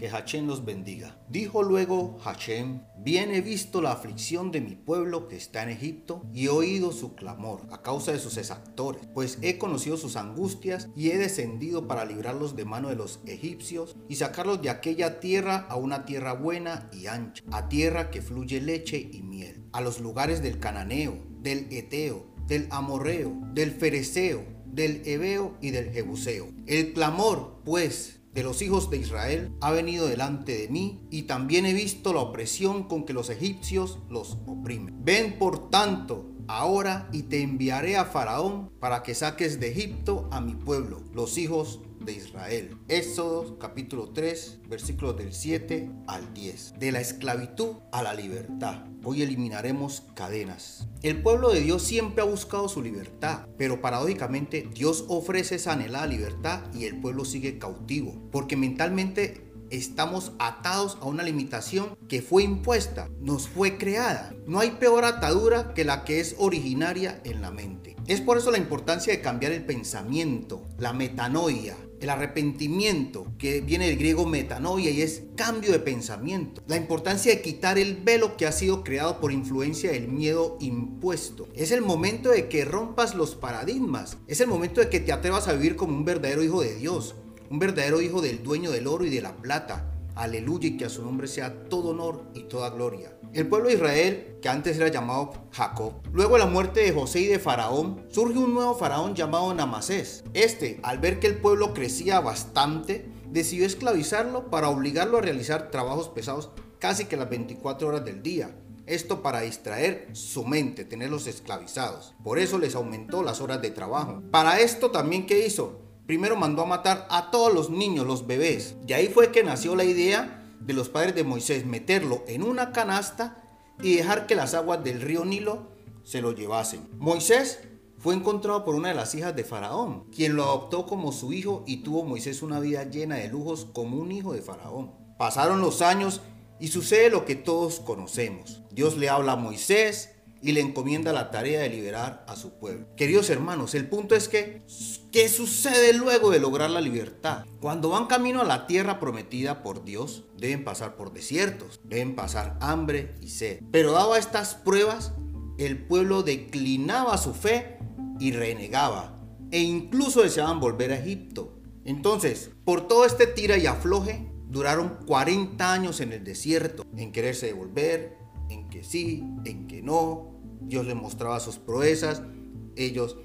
Que Hachem los bendiga. Dijo luego Hachem, bien he visto la aflicción de mi pueblo que está en Egipto y he oído su clamor a causa de sus exactores, pues he conocido sus angustias y he descendido para librarlos de mano de los egipcios y sacarlos de aquella tierra a una tierra buena y ancha, a tierra que fluye leche y miel, a los lugares del cananeo, del eteo, del amorreo, del fereceo, del hebeo y del jebuseo. El clamor, pues, de los hijos de Israel ha venido delante de mí y también he visto la opresión con que los egipcios los oprimen. Ven por tanto ahora y te enviaré a Faraón para que saques de Egipto a mi pueblo, los hijos de Israel. Éxodo capítulo 3, versículos del 7 al 10. De la esclavitud a la libertad. Hoy eliminaremos cadenas. El pueblo de Dios siempre ha buscado su libertad, pero paradójicamente Dios ofrece esa anhelada libertad y el pueblo sigue cautivo, porque mentalmente estamos atados a una limitación que fue impuesta, nos fue creada. No hay peor atadura que la que es originaria en la mente. Es por eso la importancia de cambiar el pensamiento, la metanoia, el arrepentimiento, que viene del griego metanoia y es cambio de pensamiento. La importancia de quitar el velo que ha sido creado por influencia del miedo impuesto. Es el momento de que rompas los paradigmas. Es el momento de que te atrevas a vivir como un verdadero hijo de Dios un verdadero hijo del dueño del oro y de la plata. Aleluya y que a su nombre sea todo honor y toda gloria. El pueblo de Israel, que antes era llamado Jacob, luego de la muerte de José y de Faraón, surge un nuevo faraón llamado Namasés. Este, al ver que el pueblo crecía bastante, decidió esclavizarlo para obligarlo a realizar trabajos pesados casi que las 24 horas del día. Esto para distraer su mente, tenerlos esclavizados. Por eso les aumentó las horas de trabajo. Para esto también, ¿qué hizo? Primero mandó a matar a todos los niños, los bebés. Y ahí fue que nació la idea de los padres de Moisés, meterlo en una canasta y dejar que las aguas del río Nilo se lo llevasen. Moisés fue encontrado por una de las hijas de Faraón, quien lo adoptó como su hijo y tuvo Moisés una vida llena de lujos como un hijo de Faraón. Pasaron los años y sucede lo que todos conocemos. Dios le habla a Moisés, y le encomienda la tarea de liberar a su pueblo. Queridos hermanos, el punto es que, ¿qué sucede luego de lograr la libertad? Cuando van camino a la tierra prometida por Dios, deben pasar por desiertos, deben pasar hambre y sed. Pero dado estas pruebas, el pueblo declinaba su fe y renegaba, e incluso deseaban volver a Egipto. Entonces, por todo este tira y afloje, duraron 40 años en el desierto, en quererse devolver, en que sí, en que no. Dios les mostraba sus proezas, ellos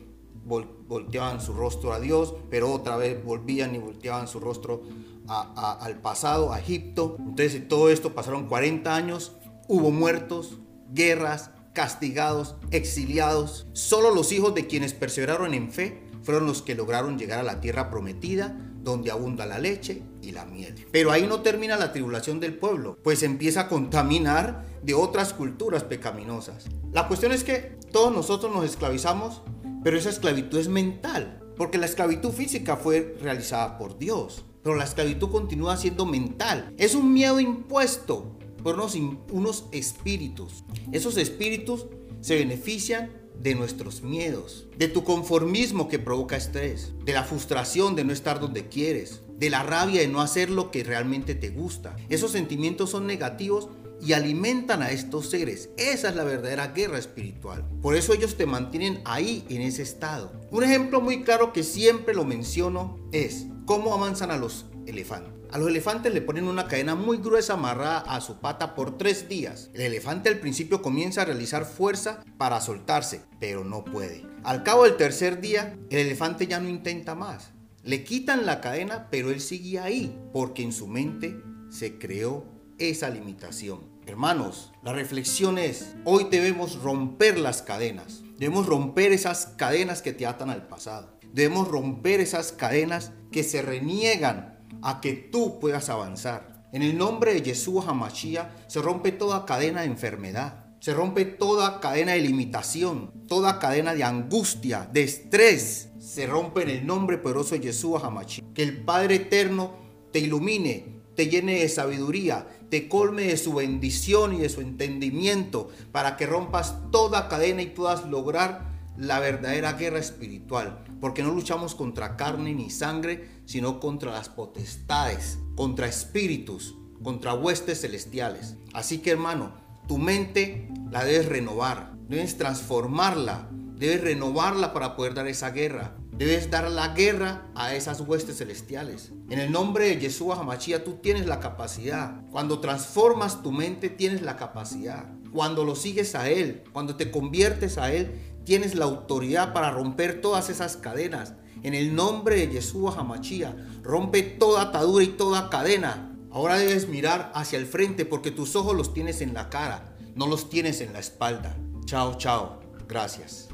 volteaban su rostro a Dios, pero otra vez volvían y volteaban su rostro al pasado, a Egipto. Entonces, todo esto pasaron 40 años, hubo muertos, guerras, castigados, exiliados. Solo los hijos de quienes perseveraron en fe fueron los que lograron llegar a la tierra prometida, donde abunda la leche y la miel. Pero ahí no termina la tribulación del pueblo, pues empieza a contaminar de otras culturas pecaminosas. La cuestión es que todos nosotros nos esclavizamos, pero esa esclavitud es mental, porque la esclavitud física fue realizada por Dios, pero la esclavitud continúa siendo mental. Es un miedo impuesto por unos, unos espíritus. Esos espíritus se benefician de nuestros miedos, de tu conformismo que provoca estrés, de la frustración de no estar donde quieres, de la rabia de no hacer lo que realmente te gusta. Esos sentimientos son negativos y alimentan a estos seres. Esa es la verdadera guerra espiritual. Por eso ellos te mantienen ahí en ese estado. Un ejemplo muy claro que siempre lo menciono es cómo avanzan a los elefantes. A los elefantes le ponen una cadena muy gruesa amarrada a su pata por tres días. El elefante al principio comienza a realizar fuerza para soltarse, pero no puede. Al cabo del tercer día, el elefante ya no intenta más. Le quitan la cadena, pero él sigue ahí, porque en su mente se creó esa limitación. Hermanos, la reflexión es, hoy debemos romper las cadenas. Debemos romper esas cadenas que te atan al pasado. Debemos romper esas cadenas que se reniegan a que tú puedas avanzar. En el nombre de Jesús Hamashia se rompe toda cadena de enfermedad, se rompe toda cadena de limitación, toda cadena de angustia, de estrés. Se rompe en el nombre poderoso de Jesús Hamashia. Que el Padre Eterno te ilumine, te llene de sabiduría, te colme de su bendición y de su entendimiento para que rompas toda cadena y puedas lograr la verdadera guerra espiritual, porque no luchamos contra carne ni sangre, sino contra las potestades, contra espíritus, contra huestes celestiales. Así que hermano, tu mente la debes renovar, debes transformarla, debes renovarla para poder dar esa guerra. Debes dar la guerra a esas huestes celestiales. En el nombre de Yeshua Hamashia tú tienes la capacidad. Cuando transformas tu mente tienes la capacidad. Cuando lo sigues a Él, cuando te conviertes a Él, tienes la autoridad para romper todas esas cadenas. En el nombre de Yeshua Hamashia, rompe toda atadura y toda cadena. Ahora debes mirar hacia el frente porque tus ojos los tienes en la cara, no los tienes en la espalda. Chao, chao. Gracias.